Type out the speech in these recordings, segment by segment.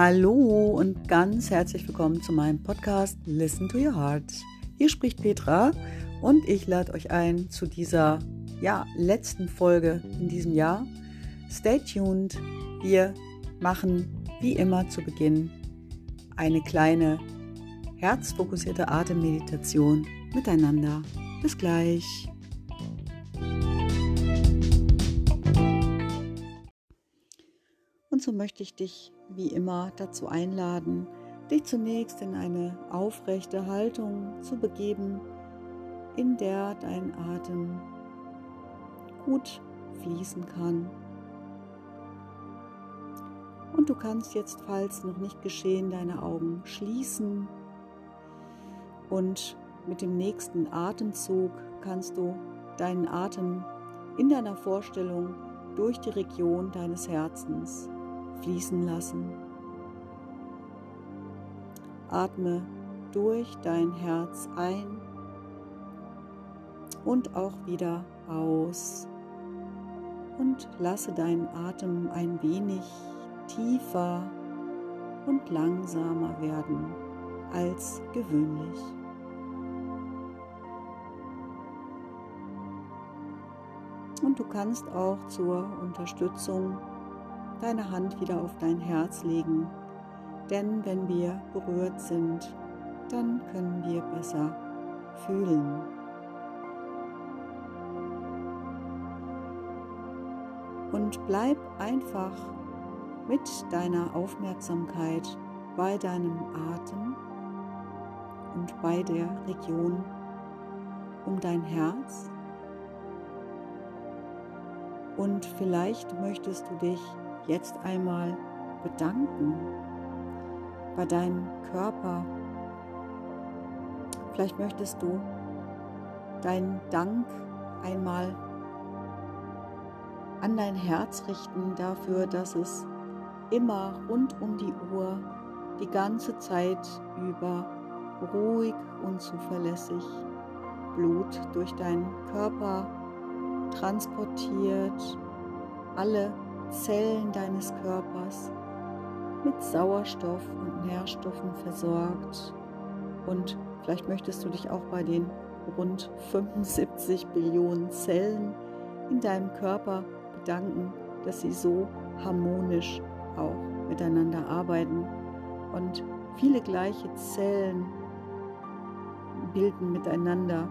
Hallo und ganz herzlich willkommen zu meinem Podcast Listen to Your Heart. Hier spricht Petra und ich lade euch ein zu dieser ja, letzten Folge in diesem Jahr. Stay tuned. Wir machen wie immer zu Beginn eine kleine herzfokussierte Atemmeditation miteinander. Bis gleich. So möchte ich dich wie immer dazu einladen, dich zunächst in eine aufrechte Haltung zu begeben, in der dein Atem gut fließen kann. Und du kannst jetzt, falls noch nicht geschehen, deine Augen schließen und mit dem nächsten Atemzug kannst du deinen Atem in deiner Vorstellung durch die Region deines Herzens fließen lassen. Atme durch dein Herz ein und auch wieder aus und lasse deinen Atem ein wenig tiefer und langsamer werden als gewöhnlich. Und du kannst auch zur Unterstützung deine Hand wieder auf dein Herz legen, denn wenn wir berührt sind, dann können wir besser fühlen. Und bleib einfach mit deiner Aufmerksamkeit bei deinem Atem und bei der Region um dein Herz. Und vielleicht möchtest du dich jetzt einmal bedanken bei deinem Körper. Vielleicht möchtest du deinen Dank einmal an dein Herz richten dafür, dass es immer rund um die Uhr die ganze Zeit über ruhig und zuverlässig Blut durch deinen Körper transportiert, alle Zellen deines Körpers mit Sauerstoff und Nährstoffen versorgt. Und vielleicht möchtest du dich auch bei den rund 75 Billionen Zellen in deinem Körper bedanken, dass sie so harmonisch auch miteinander arbeiten. Und viele gleiche Zellen bilden miteinander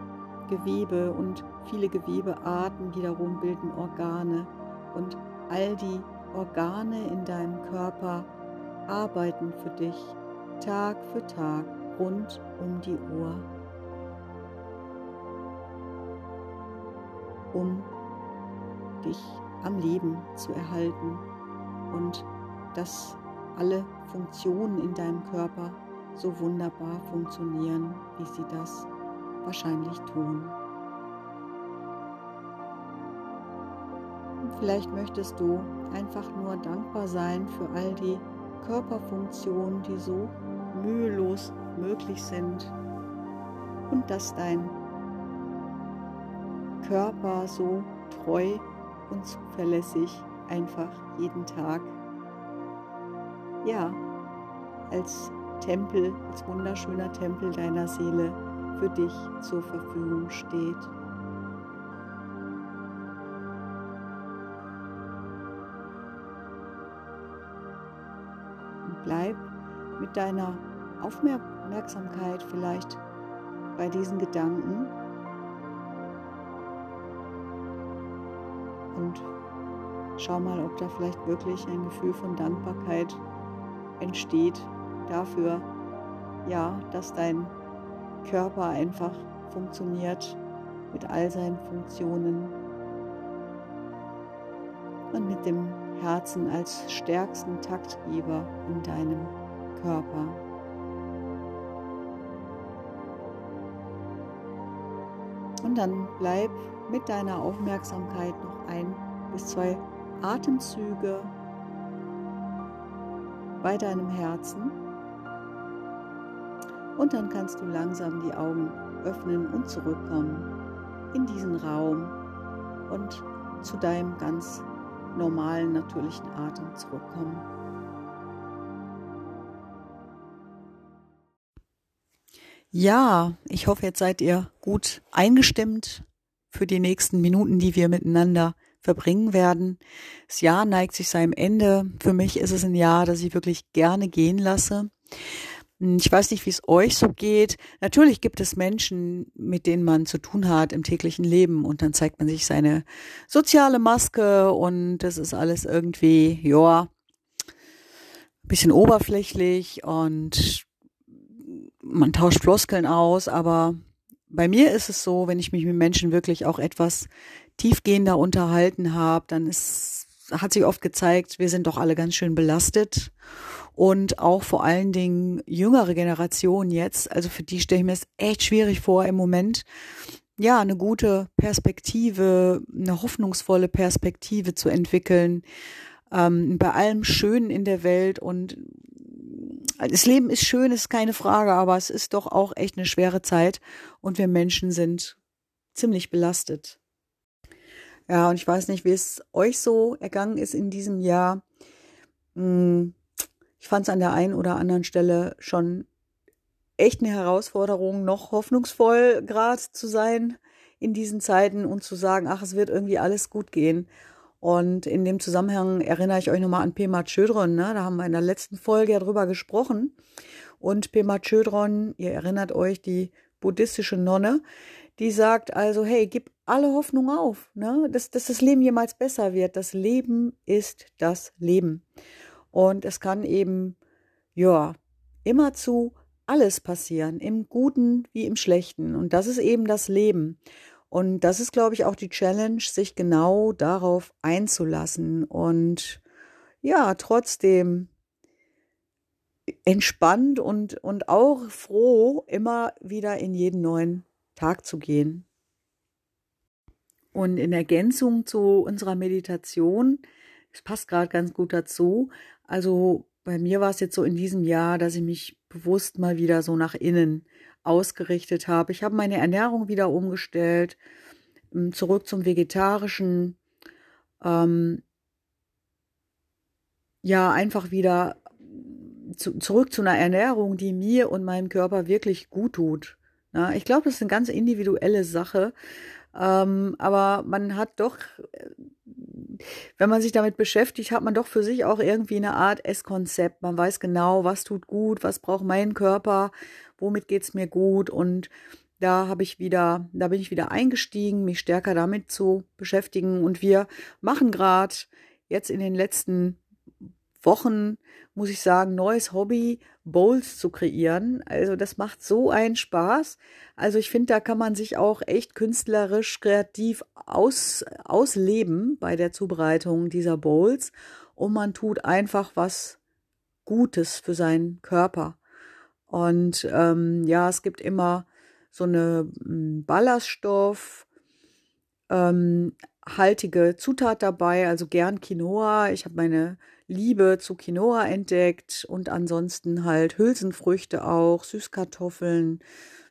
Gewebe und viele Gewebearten wiederum bilden Organe. Und all die Organe in deinem Körper arbeiten für dich Tag für Tag rund um die Uhr, um dich am Leben zu erhalten und dass alle Funktionen in deinem Körper so wunderbar funktionieren, wie sie das wahrscheinlich tun. Vielleicht möchtest du einfach nur dankbar sein für all die Körperfunktionen, die so mühelos möglich sind und dass dein Körper so treu und zuverlässig einfach jeden Tag ja als Tempel, als wunderschöner Tempel deiner Seele für dich zur Verfügung steht. Bleib mit deiner Aufmerksamkeit vielleicht bei diesen Gedanken und schau mal, ob da vielleicht wirklich ein Gefühl von Dankbarkeit entsteht dafür, ja, dass dein Körper einfach funktioniert mit all seinen Funktionen und mit dem Herzen als stärksten Taktgeber in deinem Körper. Und dann bleib mit deiner Aufmerksamkeit noch ein bis zwei Atemzüge bei deinem Herzen. Und dann kannst du langsam die Augen öffnen und zurückkommen in diesen Raum und zu deinem ganz normalen, natürlichen Atem zurückkommen. Ja, ich hoffe, jetzt seid ihr gut eingestimmt für die nächsten Minuten, die wir miteinander verbringen werden. Das Jahr neigt sich seinem Ende. Für mich ist es ein Jahr, das ich wirklich gerne gehen lasse. Hm, ich weiß nicht, wie es euch so geht. Natürlich gibt es Menschen, mit denen man zu tun hat im täglichen Leben und dann zeigt man sich seine soziale Maske und das ist alles irgendwie, ja, bisschen oberflächlich und man tauscht Floskeln aus, aber bei mir ist es so, wenn ich mich mit Menschen wirklich auch etwas tiefgehender unterhalten habe, dann ist, hat sich oft gezeigt, wir sind doch alle ganz schön belastet und auch vor allen Dingen jüngere Generationen jetzt, also für die stelle ich mir es echt schwierig vor im Moment, ja, eine gute Perspektive, eine hoffnungsvolle Perspektive zu entwickeln, ähm, bei allem Schönen in der Welt und das Leben ist schön, ist keine Frage, aber es ist doch auch echt eine schwere Zeit und wir Menschen sind ziemlich belastet. Ja, und ich weiß nicht, wie es euch so ergangen ist in diesem Jahr. Hm, ich fand es an der einen oder anderen Stelle schon echt eine Herausforderung, noch hoffnungsvoll gerade zu sein in diesen Zeiten und zu sagen, ach, es wird irgendwie alles gut gehen. Und in dem Zusammenhang erinnere ich euch nochmal an Pema Chödron. Ne? Da haben wir in der letzten Folge ja drüber gesprochen. Und Pema Chödron, ihr erinnert euch, die buddhistische Nonne, die sagt also, hey, gib alle Hoffnung auf, ne? dass, dass das Leben jemals besser wird. Das Leben ist das Leben. Und es kann eben, ja, immerzu alles passieren, im Guten wie im Schlechten. Und das ist eben das Leben. Und das ist, glaube ich, auch die Challenge, sich genau darauf einzulassen und ja, trotzdem entspannt und, und auch froh, immer wieder in jeden neuen Tag zu gehen. Und in Ergänzung zu unserer Meditation, es passt gerade ganz gut dazu, also bei mir war es jetzt so in diesem Jahr, dass ich mich bewusst mal wieder so nach innen ausgerichtet habe. Ich habe meine Ernährung wieder umgestellt, ähm, zurück zum Vegetarischen. Ähm, ja, einfach wieder zu, zurück zu einer Ernährung, die mir und meinem Körper wirklich gut tut. Ja, ich glaube, das ist eine ganz individuelle Sache. Ähm, aber man hat doch wenn man sich damit beschäftigt, hat man doch für sich auch irgendwie eine Art Esskonzept. Man weiß genau, was tut gut, was braucht mein Körper, womit geht's mir gut und da habe ich wieder, da bin ich wieder eingestiegen, mich stärker damit zu beschäftigen und wir machen gerade jetzt in den letzten Wochen, muss ich sagen, neues Hobby, Bowls zu kreieren. Also das macht so einen Spaß. Also ich finde, da kann man sich auch echt künstlerisch, kreativ aus, ausleben bei der Zubereitung dieser Bowls. Und man tut einfach was Gutes für seinen Körper. Und ähm, ja, es gibt immer so eine hm, Ballaststoff, ähm, haltige Zutat dabei, also gern Quinoa. Ich habe meine Liebe zu Quinoa entdeckt und ansonsten halt Hülsenfrüchte auch, Süßkartoffeln,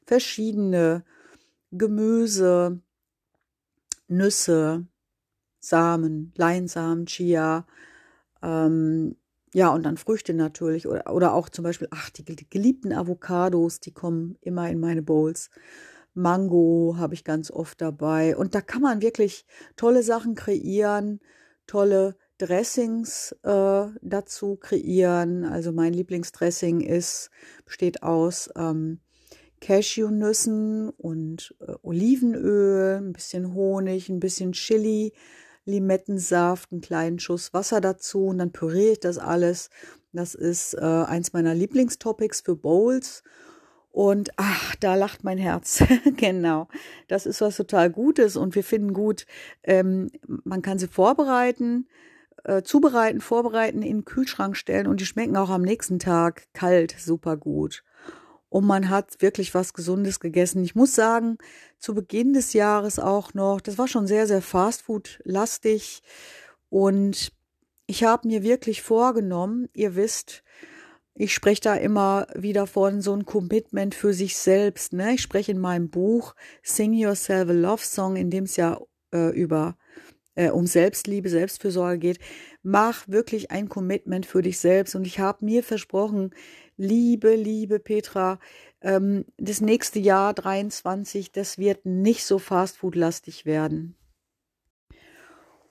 verschiedene Gemüse, Nüsse, Samen, Leinsamen, Chia, ähm, ja, und dann Früchte natürlich oder, oder auch zum Beispiel, ach, die, die geliebten Avocados, die kommen immer in meine Bowls. Mango habe ich ganz oft dabei. Und da kann man wirklich tolle Sachen kreieren, tolle Dressings äh, dazu kreieren. Also mein Lieblingsdressing ist, besteht aus ähm, Cashewnüssen und äh, Olivenöl, ein bisschen Honig, ein bisschen Chili, Limettensaft, einen kleinen Schuss Wasser dazu und dann püriere ich das alles. Das ist äh, eins meiner Lieblingstopics für Bowls. Und ach, da lacht mein Herz. genau. Das ist was total Gutes und wir finden gut, ähm, man kann sie vorbereiten äh, zubereiten, vorbereiten, in den Kühlschrank stellen und die schmecken auch am nächsten Tag kalt super gut. Und man hat wirklich was Gesundes gegessen. Ich muss sagen, zu Beginn des Jahres auch noch, das war schon sehr, sehr Fastfood-lastig. Und ich habe mir wirklich vorgenommen, ihr wisst, ich spreche da immer wieder von so ein Commitment für sich selbst. Ne? Ich spreche in meinem Buch Sing Yourself a Love Song, in dem es ja äh, über äh, um Selbstliebe, Selbstfürsorge geht, mach wirklich ein Commitment für dich selbst. Und ich habe mir versprochen, liebe, liebe Petra, ähm, das nächste Jahr 23, das wird nicht so fastfood-lastig werden.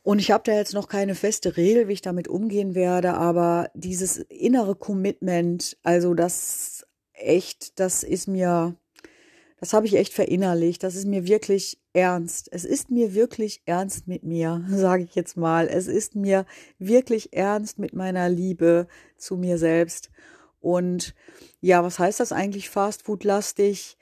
Und ich habe da jetzt noch keine feste Regel, wie ich damit umgehen werde, aber dieses innere Commitment, also das echt, das ist mir, das habe ich echt verinnerlicht. Das ist mir wirklich ernst. Es ist mir wirklich ernst mit mir, sage ich jetzt mal. Es ist mir wirklich ernst mit meiner Liebe zu mir selbst. Und ja, was heißt das eigentlich Fastfood-lastig?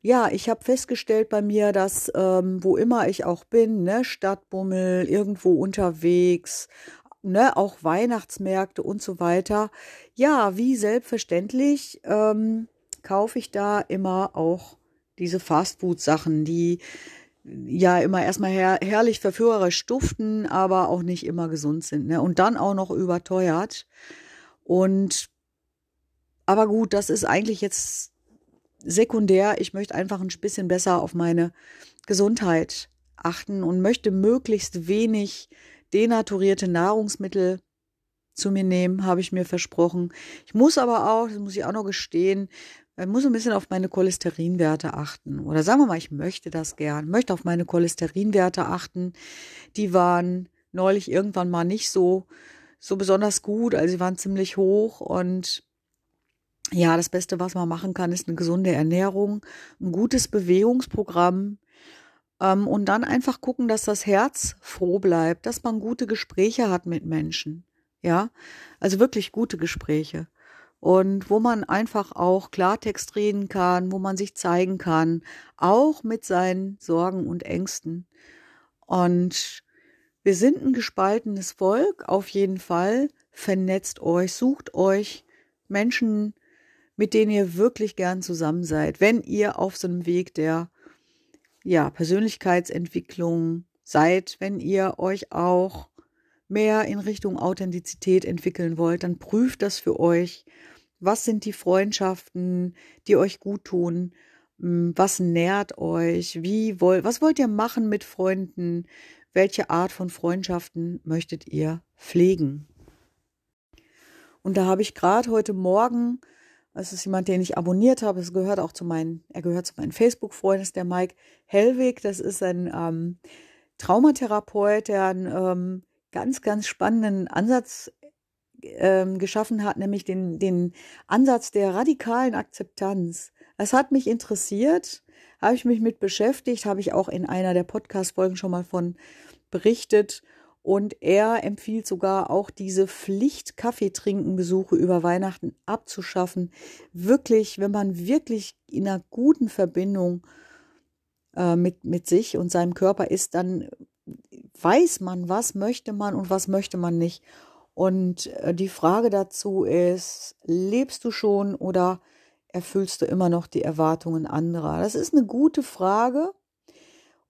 Ja, ich habe festgestellt bei mir, dass ähm, wo immer ich auch bin, ne, Stadtbummel, irgendwo unterwegs, ne, auch Weihnachtsmärkte und so weiter, ja, wie selbstverständlich ähm, kaufe ich da immer auch diese Fastfood-Sachen, die ja immer erstmal her herrlich verführerisch duften, aber auch nicht immer gesund sind, ne? Und dann auch noch überteuert. Und aber gut, das ist eigentlich jetzt sekundär, ich möchte einfach ein bisschen besser auf meine Gesundheit achten und möchte möglichst wenig denaturierte Nahrungsmittel zu mir nehmen, habe ich mir versprochen. Ich muss aber auch, das muss ich auch noch gestehen, ich muss ein bisschen auf meine Cholesterinwerte achten. Oder sagen wir mal, ich möchte das gern, möchte auf meine Cholesterinwerte achten. Die waren neulich irgendwann mal nicht so, so besonders gut, also sie waren ziemlich hoch und ja, das Beste, was man machen kann, ist eine gesunde Ernährung, ein gutes Bewegungsprogramm ähm, und dann einfach gucken, dass das Herz froh bleibt, dass man gute Gespräche hat mit Menschen. Ja, also wirklich gute Gespräche. Und wo man einfach auch Klartext reden kann, wo man sich zeigen kann, auch mit seinen Sorgen und Ängsten. Und wir sind ein gespaltenes Volk, auf jeden Fall. Vernetzt euch, sucht euch Menschen, mit denen ihr wirklich gern zusammen seid, wenn ihr auf so einem Weg der ja, Persönlichkeitsentwicklung seid, wenn ihr euch auch mehr in Richtung Authentizität entwickeln wollt, dann prüft das für euch. Was sind die Freundschaften, die euch gut tun? Hm, was nährt euch? Wie wollt, was wollt ihr machen mit Freunden? Welche Art von Freundschaften möchtet ihr pflegen? Und da habe ich gerade heute Morgen es ist jemand, den ich abonniert habe. Es gehört auch zu meinen, er gehört zu meinen Facebook-Freunden, ist der Mike Hellwig. Das ist ein ähm, Traumatherapeut, der einen ähm, ganz, ganz spannenden Ansatz ähm, geschaffen hat, nämlich den, den Ansatz der radikalen Akzeptanz. Es hat mich interessiert, habe ich mich mit beschäftigt, habe ich auch in einer der Podcast-Folgen schon mal von berichtet. Und er empfiehlt sogar auch diese Pflicht-Kaffeetrinken-Besuche über Weihnachten abzuschaffen. Wirklich, wenn man wirklich in einer guten Verbindung äh, mit, mit sich und seinem Körper ist, dann weiß man, was möchte man und was möchte man nicht. Und äh, die Frage dazu ist, lebst du schon oder erfüllst du immer noch die Erwartungen anderer? Das ist eine gute Frage.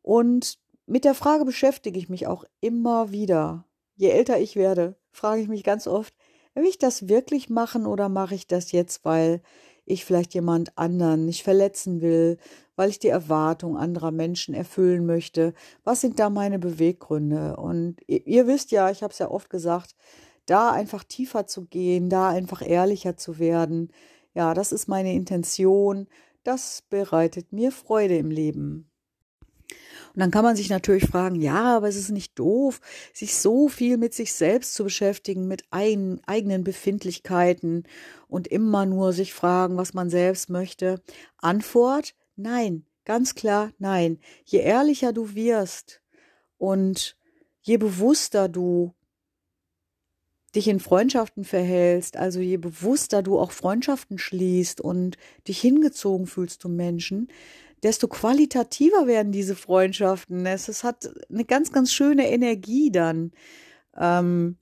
Und mit der Frage beschäftige ich mich auch immer wieder. Je älter ich werde, frage ich mich ganz oft, will ich das wirklich machen oder mache ich das jetzt, weil ich vielleicht jemand anderen nicht verletzen will, weil ich die Erwartung anderer Menschen erfüllen möchte. Was sind da meine Beweggründe? Und ihr, ihr wisst ja, ich habe es ja oft gesagt, da einfach tiefer zu gehen, da einfach ehrlicher zu werden. Ja, das ist meine Intention. Das bereitet mir Freude im Leben. Und dann kann man sich natürlich fragen, ja, aber es ist nicht doof, sich so viel mit sich selbst zu beschäftigen, mit ein, eigenen Befindlichkeiten und immer nur sich fragen, was man selbst möchte. Antwort, nein, ganz klar, nein. Je ehrlicher du wirst und je bewusster du dich in Freundschaften verhältst, also je bewusster du auch Freundschaften schließt und dich hingezogen fühlst zu Menschen, desto qualitativer werden diese Freundschaften. Es, es hat eine ganz, ganz schöne Energie dann. Ähm,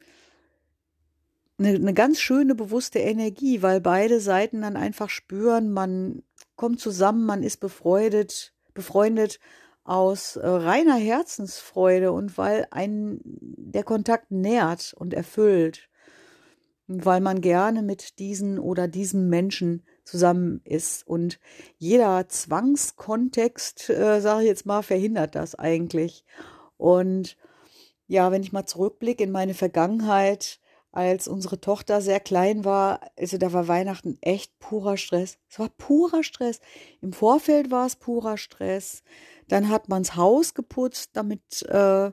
eine, eine ganz schöne, bewusste Energie, weil beide Seiten dann einfach spüren, man kommt zusammen, man ist befreundet, befreundet aus äh, reiner Herzensfreude und weil ein der Kontakt nährt und erfüllt, weil man gerne mit diesen oder diesem Menschen zusammen ist. Und jeder Zwangskontext, äh, sage ich jetzt mal, verhindert das eigentlich. Und ja, wenn ich mal zurückblicke in meine Vergangenheit, als unsere Tochter sehr klein war, also da war Weihnachten echt purer Stress. Es war purer Stress. Im Vorfeld war es purer Stress. Dann hat man das Haus geputzt, damit äh,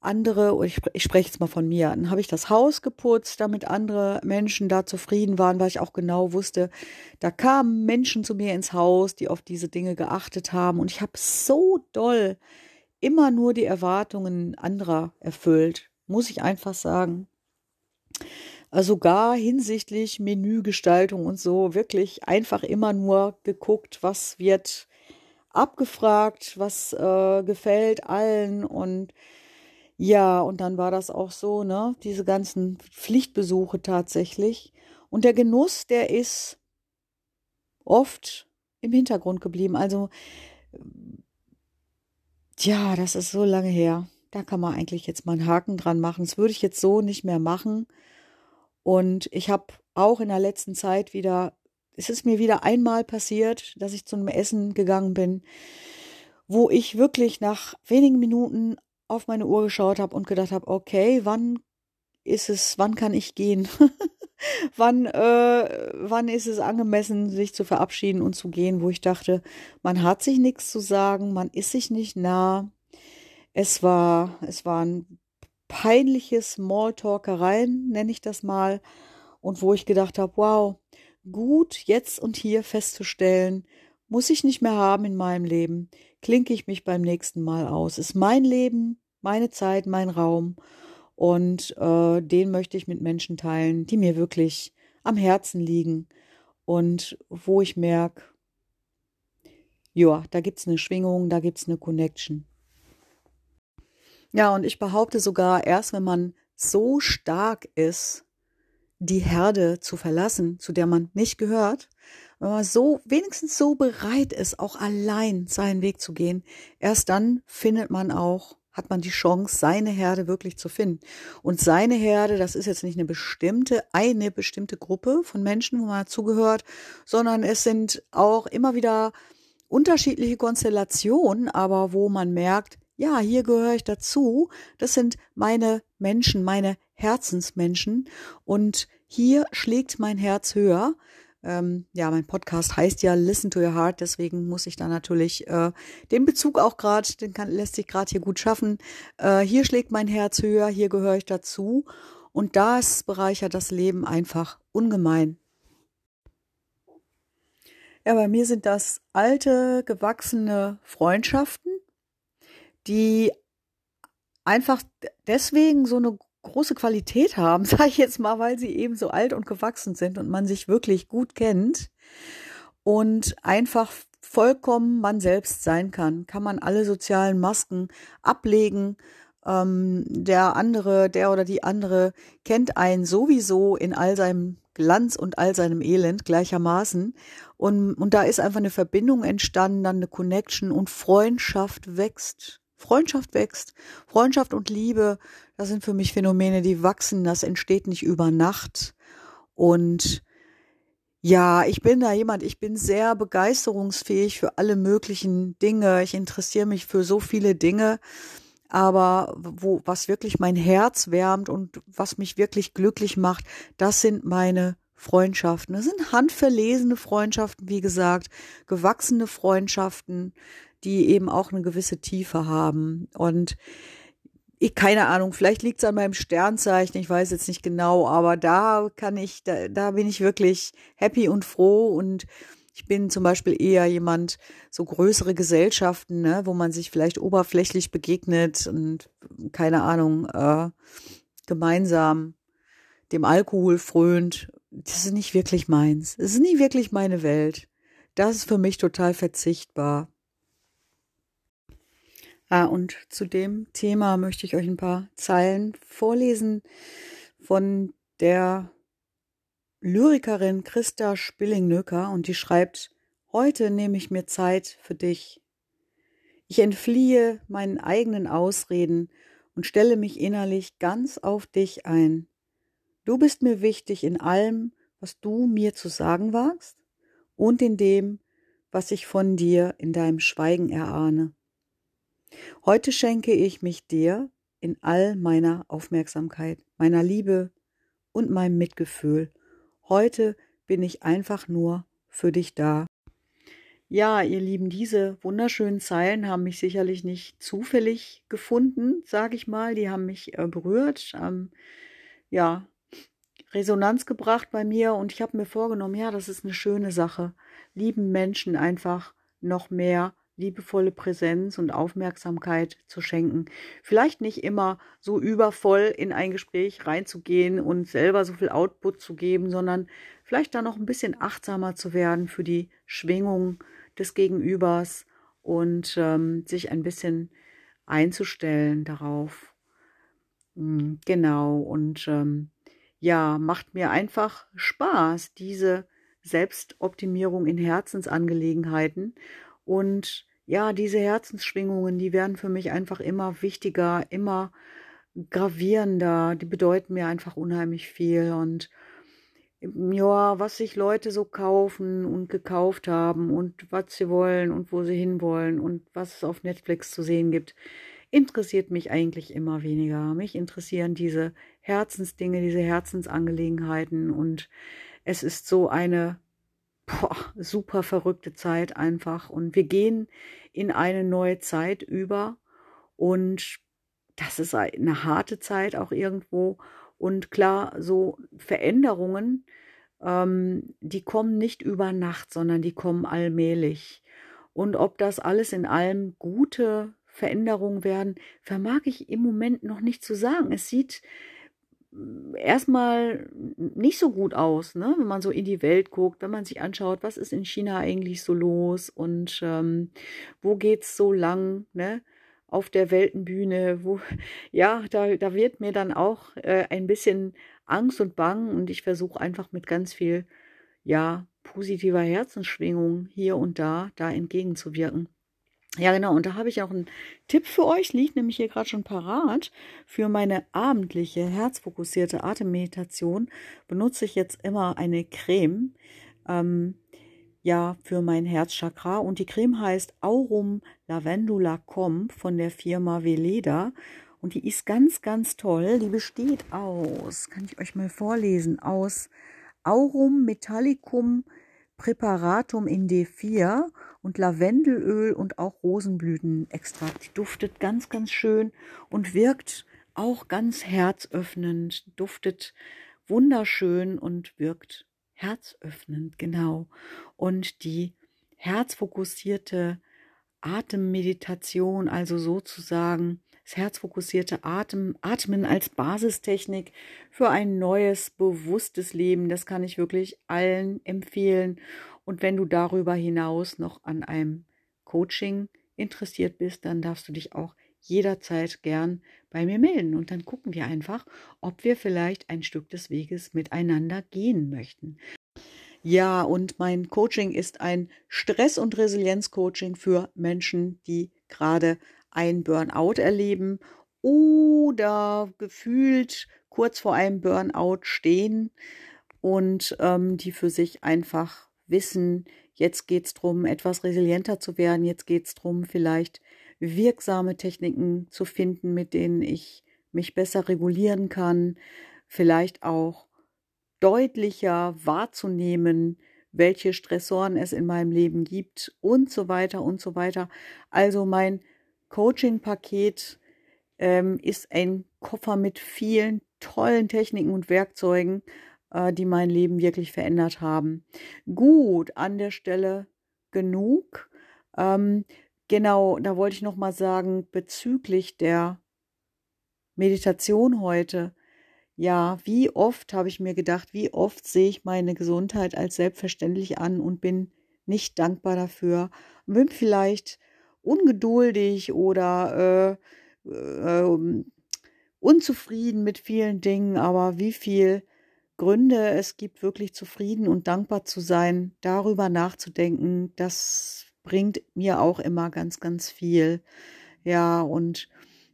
andere, ich, ich spreche jetzt mal von mir, dann habe ich das Haus geputzt, damit andere Menschen da zufrieden waren, weil ich auch genau wusste, da kamen Menschen zu mir ins Haus, die auf diese Dinge geachtet haben. Und ich habe so doll immer nur die Erwartungen anderer erfüllt, muss ich einfach sagen. Also sogar hinsichtlich Menügestaltung und so, wirklich einfach immer nur geguckt, was wird abgefragt, was äh, gefällt allen und ja, und dann war das auch so, ne, diese ganzen Pflichtbesuche tatsächlich. Und der Genuss, der ist oft im Hintergrund geblieben. Also Tja, das ist so lange her. Da kann man eigentlich jetzt mal einen Haken dran machen. Das würde ich jetzt so nicht mehr machen. Und ich habe auch in der letzten Zeit wieder, es ist mir wieder einmal passiert, dass ich zu einem Essen gegangen bin, wo ich wirklich nach wenigen Minuten auf meine Uhr geschaut habe und gedacht habe, okay, wann ist es, wann kann ich gehen? wann, äh, wann ist es angemessen, sich zu verabschieden und zu gehen, wo ich dachte, man hat sich nichts zu sagen, man ist sich nicht nah. Es war, es war ein peinliches Smalltalkereien, nenne ich das mal, und wo ich gedacht habe, wow, gut, jetzt und hier festzustellen, muss ich nicht mehr haben in meinem Leben, klinke ich mich beim nächsten Mal aus. Ist mein Leben, meine Zeit, mein Raum und äh, den möchte ich mit Menschen teilen, die mir wirklich am Herzen liegen und wo ich merke, ja, da gibt es eine Schwingung, da gibt es eine Connection. Ja, und ich behaupte sogar, erst wenn man so stark ist, die Herde zu verlassen, zu der man nicht gehört, wenn man so wenigstens so bereit ist, auch allein seinen Weg zu gehen, erst dann findet man auch hat man die Chance, seine Herde wirklich zu finden. Und seine Herde, das ist jetzt nicht eine bestimmte, eine bestimmte Gruppe von Menschen, wo man zugehört, sondern es sind auch immer wieder unterschiedliche Konstellationen, aber wo man merkt, ja, hier gehöre ich dazu. Das sind meine Menschen, meine Herzensmenschen. Und hier schlägt mein Herz höher. Ähm, ja, mein Podcast heißt ja Listen to Your Heart, deswegen muss ich da natürlich äh, den Bezug auch gerade, den kann, lässt sich gerade hier gut schaffen. Äh, hier schlägt mein Herz höher, hier gehöre ich dazu und das bereichert das Leben einfach ungemein. Ja, bei mir sind das alte, gewachsene Freundschaften, die einfach deswegen so eine große Qualität haben, sage ich jetzt mal, weil sie eben so alt und gewachsen sind und man sich wirklich gut kennt und einfach vollkommen man selbst sein kann, kann man alle sozialen Masken ablegen. Ähm, der andere, der oder die andere kennt einen sowieso in all seinem Glanz und all seinem Elend gleichermaßen. Und, und da ist einfach eine Verbindung entstanden, dann eine Connection und Freundschaft wächst. Freundschaft wächst. Freundschaft und Liebe, das sind für mich Phänomene, die wachsen. Das entsteht nicht über Nacht. Und ja, ich bin da jemand, ich bin sehr begeisterungsfähig für alle möglichen Dinge. Ich interessiere mich für so viele Dinge. Aber wo, was wirklich mein Herz wärmt und was mich wirklich glücklich macht, das sind meine Freundschaften. Das sind handverlesene Freundschaften, wie gesagt, gewachsene Freundschaften, die eben auch eine gewisse Tiefe haben. Und ich, keine Ahnung, vielleicht liegt es an meinem Sternzeichen, ich weiß jetzt nicht genau, aber da kann ich, da, da bin ich wirklich happy und froh und ich bin zum Beispiel eher jemand, so größere Gesellschaften, ne, wo man sich vielleicht oberflächlich begegnet und keine Ahnung, äh, gemeinsam dem Alkohol frönt. Das ist nicht wirklich meins. Das ist nie wirklich meine Welt. Das ist für mich total verzichtbar. Ah, und zu dem Thema möchte ich euch ein paar Zeilen vorlesen von der Lyrikerin Christa Spilling-Nöcker und die schreibt, heute nehme ich mir Zeit für dich. Ich entfliehe meinen eigenen Ausreden und stelle mich innerlich ganz auf dich ein. Du bist mir wichtig in allem, was du mir zu sagen wagst und in dem, was ich von dir in deinem Schweigen erahne. Heute schenke ich mich dir, in all meiner Aufmerksamkeit, meiner Liebe und meinem Mitgefühl. Heute bin ich einfach nur für dich da. Ja, ihr Lieben, diese wunderschönen Zeilen haben mich sicherlich nicht zufällig gefunden, sage ich mal. Die haben mich äh, berührt, ähm, ja, Resonanz gebracht bei mir und ich habe mir vorgenommen, ja, das ist eine schöne Sache. Lieben Menschen einfach noch mehr liebevolle Präsenz und Aufmerksamkeit zu schenken. Vielleicht nicht immer so übervoll in ein Gespräch reinzugehen und selber so viel Output zu geben, sondern vielleicht da noch ein bisschen achtsamer zu werden für die Schwingung des Gegenübers und ähm, sich ein bisschen einzustellen darauf. Hm, genau, und ähm, ja, macht mir einfach Spaß, diese Selbstoptimierung in Herzensangelegenheiten und ja, diese Herzensschwingungen, die werden für mich einfach immer wichtiger, immer gravierender, die bedeuten mir einfach unheimlich viel. Und ja, was sich Leute so kaufen und gekauft haben und was sie wollen und wo sie hinwollen und was es auf Netflix zu sehen gibt, interessiert mich eigentlich immer weniger. Mich interessieren diese Herzensdinge, diese Herzensangelegenheiten. Und es ist so eine boah, super verrückte Zeit einfach. Und wir gehen in eine neue Zeit über. Und das ist eine harte Zeit auch irgendwo. Und klar, so Veränderungen, ähm, die kommen nicht über Nacht, sondern die kommen allmählich. Und ob das alles in allem gute Veränderungen werden, vermag ich im Moment noch nicht zu sagen. Es sieht erstmal nicht so gut aus, ne? wenn man so in die Welt guckt, wenn man sich anschaut, was ist in China eigentlich so los und ähm, wo geht's so lang, ne? auf der Weltenbühne, wo, ja, da, da wird mir dann auch äh, ein bisschen Angst und Bang und ich versuche einfach mit ganz viel, ja, positiver Herzensschwingung hier und da, da entgegenzuwirken. Ja, genau. Und da habe ich auch einen Tipp für euch, liegt nämlich hier gerade schon parat. Für meine abendliche, herzfokussierte Atemmeditation benutze ich jetzt immer eine Creme. Ähm, ja, für mein Herzchakra. Und die Creme heißt Aurum Lavendula Com von der Firma Veleda. Und die ist ganz, ganz toll. Die besteht aus, kann ich euch mal vorlesen, aus Aurum Metallicum Präparatum in D4 und Lavendelöl und auch Rosenblütenextrakt. Duftet ganz, ganz schön und wirkt auch ganz herzöffnend, duftet wunderschön und wirkt herzöffnend, genau. Und die herzfokussierte Atemmeditation, also sozusagen das herzfokussierte Atem, Atmen als Basistechnik für ein neues, bewusstes Leben. Das kann ich wirklich allen empfehlen. Und wenn du darüber hinaus noch an einem Coaching interessiert bist, dann darfst du dich auch jederzeit gern bei mir melden. Und dann gucken wir einfach, ob wir vielleicht ein Stück des Weges miteinander gehen möchten. Ja, und mein Coaching ist ein Stress- und Resilienz-Coaching für Menschen, die gerade ein Burnout erleben oder gefühlt kurz vor einem Burnout stehen und ähm, die für sich einfach wissen, jetzt geht es darum, etwas resilienter zu werden, jetzt geht es darum, vielleicht wirksame Techniken zu finden, mit denen ich mich besser regulieren kann, vielleicht auch deutlicher wahrzunehmen, welche Stressoren es in meinem Leben gibt und so weiter und so weiter. Also mein Coaching-Paket ähm, ist ein Koffer mit vielen tollen Techniken und Werkzeugen, äh, die mein Leben wirklich verändert haben. Gut, an der Stelle genug. Ähm, genau, da wollte ich noch mal sagen bezüglich der Meditation heute. Ja, wie oft habe ich mir gedacht, wie oft sehe ich meine Gesundheit als selbstverständlich an und bin nicht dankbar dafür. Bin vielleicht ungeduldig oder äh, äh, unzufrieden mit vielen Dingen, aber wie viel Gründe es gibt, wirklich zufrieden und dankbar zu sein, darüber nachzudenken, das bringt mir auch immer ganz, ganz viel. Ja, und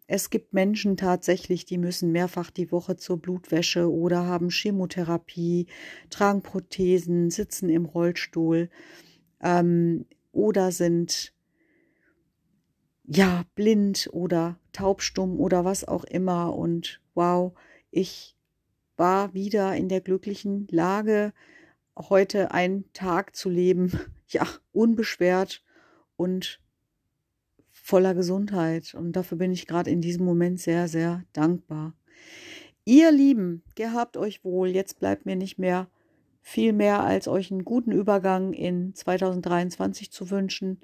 es gibt Menschen tatsächlich, die müssen mehrfach die Woche zur Blutwäsche oder haben Chemotherapie, tragen Prothesen, sitzen im Rollstuhl ähm, oder sind ja, blind oder taubstumm oder was auch immer. Und wow, ich war wieder in der glücklichen Lage, heute einen Tag zu leben, ja, unbeschwert und voller Gesundheit. Und dafür bin ich gerade in diesem Moment sehr, sehr dankbar. Ihr Lieben, gehabt euch wohl. Jetzt bleibt mir nicht mehr viel mehr als euch einen guten Übergang in 2023 zu wünschen.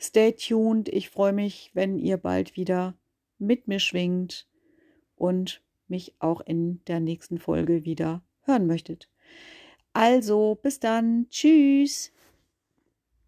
Stay tuned. Ich freue mich, wenn ihr bald wieder mit mir schwingt und mich auch in der nächsten Folge wieder hören möchtet. Also, bis dann. Tschüss.